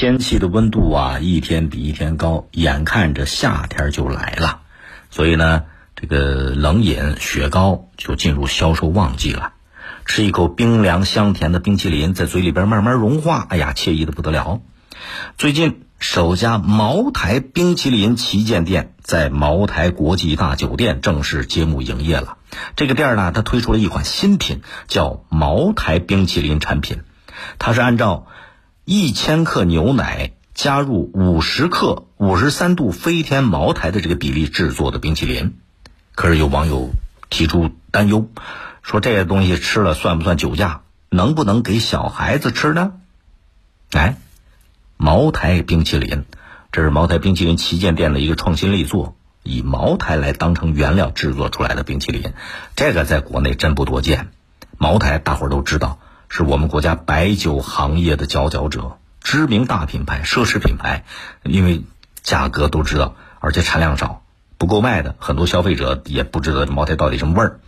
天气的温度啊，一天比一天高，眼看着夏天就来了，所以呢，这个冷饮、雪糕就进入销售旺季了。吃一口冰凉香甜的冰淇淋，在嘴里边慢慢融化，哎呀，惬意的不得了。最近，首家茅台冰淇淋旗舰店在茅台国际大酒店正式揭幕营业了。这个店呢，它推出了一款新品，叫茅台冰淇淋产品，它是按照。一千克牛奶加入五十克五十三度飞天茅台的这个比例制作的冰淇淋，可是有网友提出担忧，说这些东西吃了算不算酒驾？能不能给小孩子吃呢？哎，茅台冰淇淋，这是茅台冰淇淋旗舰店的一个创新力作，以茅台来当成原料制作出来的冰淇淋，这个在国内真不多见。茅台大伙儿都知道。是我们国家白酒行业的佼佼者，知名大品牌、奢侈品牌，因为价格都知道，而且产量少，不够卖的，很多消费者也不知道这茅台到底什么味儿。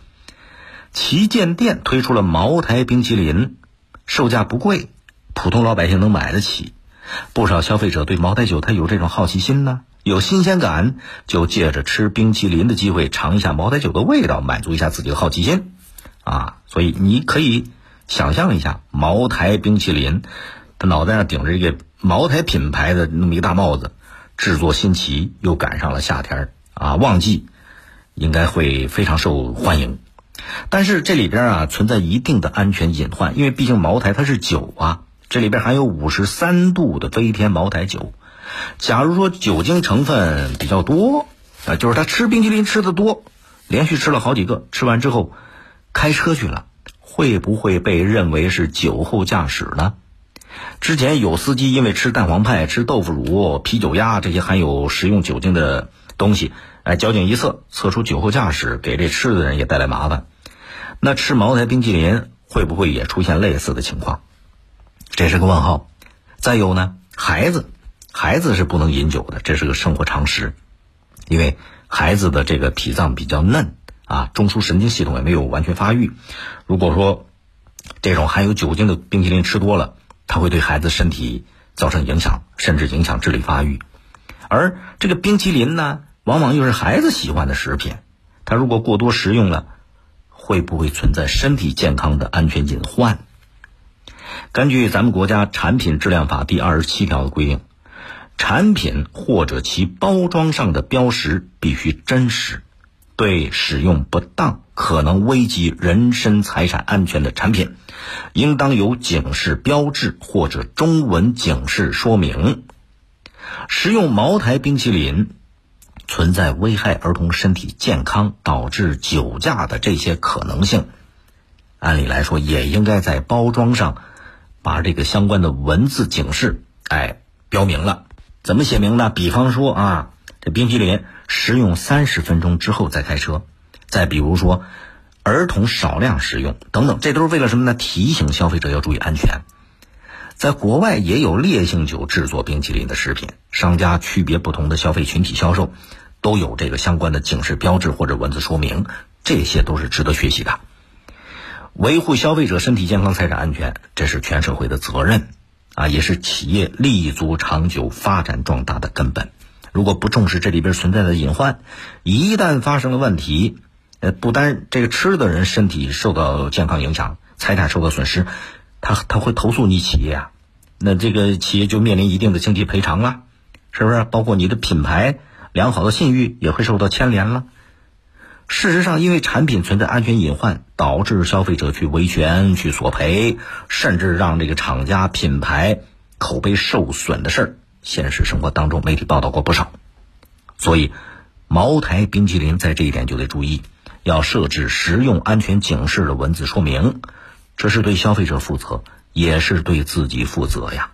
旗舰店推出了茅台冰淇淋，售价不贵，普通老百姓能买得起。不少消费者对茅台酒它有这种好奇心呢，有新鲜感，就借着吃冰淇淋的机会尝一下茅台酒的味道，满足一下自己的好奇心。啊，所以你可以。想象一下，茅台冰淇淋，他脑袋上顶着一个茅台品牌的那么一个大帽子，制作新奇，又赶上了夏天啊，旺季，应该会非常受欢迎。但是这里边啊存在一定的安全隐患，因为毕竟茅台它是酒啊，这里边含有五十三度的飞天茅台酒。假如说酒精成分比较多啊，就是他吃冰淇淋吃的多，连续吃了好几个，吃完之后开车去了。会不会被认为是酒后驾驶呢？之前有司机因为吃蛋黄派、吃豆腐乳、啤酒鸭这些含有食用酒精的东西，哎，交警一测测出酒后驾驶，给这吃的人也带来麻烦。那吃茅台冰淇淋会不会也出现类似的情况？这是个问号。再有呢，孩子，孩子是不能饮酒的，这是个生活常识，因为孩子的这个脾脏比较嫩。啊，中枢神经系统也没有完全发育。如果说这种含有酒精的冰淇淋吃多了，它会对孩子身体造成影响，甚至影响智力发育。而这个冰淇淋呢，往往又是孩子喜欢的食品，它如果过多食用了，会不会存在身体健康的安全隐患？根据咱们国家产品质量法第二十七条的规定，产品或者其包装上的标识必须真实。对使用不当可能危及人身财产安全的产品，应当有警示标志或者中文警示说明。食用茅台冰淇淋存在危害儿童身体健康、导致酒驾的这些可能性，按理来说也应该在包装上把这个相关的文字警示哎标明了。怎么写明呢？比方说啊，这冰淇淋。食用三十分钟之后再开车，再比如说，儿童少量食用等等，这都是为了什么呢？提醒消费者要注意安全。在国外也有烈性酒制作冰淇淋的食品，商家区别不同的消费群体销售，都有这个相关的警示标志或者文字说明，这些都是值得学习的。维护消费者身体健康、财产安全，这是全社会的责任，啊，也是企业立足长久、发展壮大的根本。如果不重视这里边存在的隐患，一旦发生了问题，呃，不单这个吃的人身体受到健康影响，财产受到损失，他他会投诉你企业啊，那这个企业就面临一定的经济赔偿了，是不是？包括你的品牌良好的信誉也会受到牵连了。事实上，因为产品存在安全隐患，导致消费者去维权、去索赔，甚至让这个厂家品牌口碑受损的事儿。现实生活当中，媒体报道过不少，所以茅台冰淇淋在这一点就得注意，要设置食用安全警示的文字说明，这是对消费者负责，也是对自己负责呀。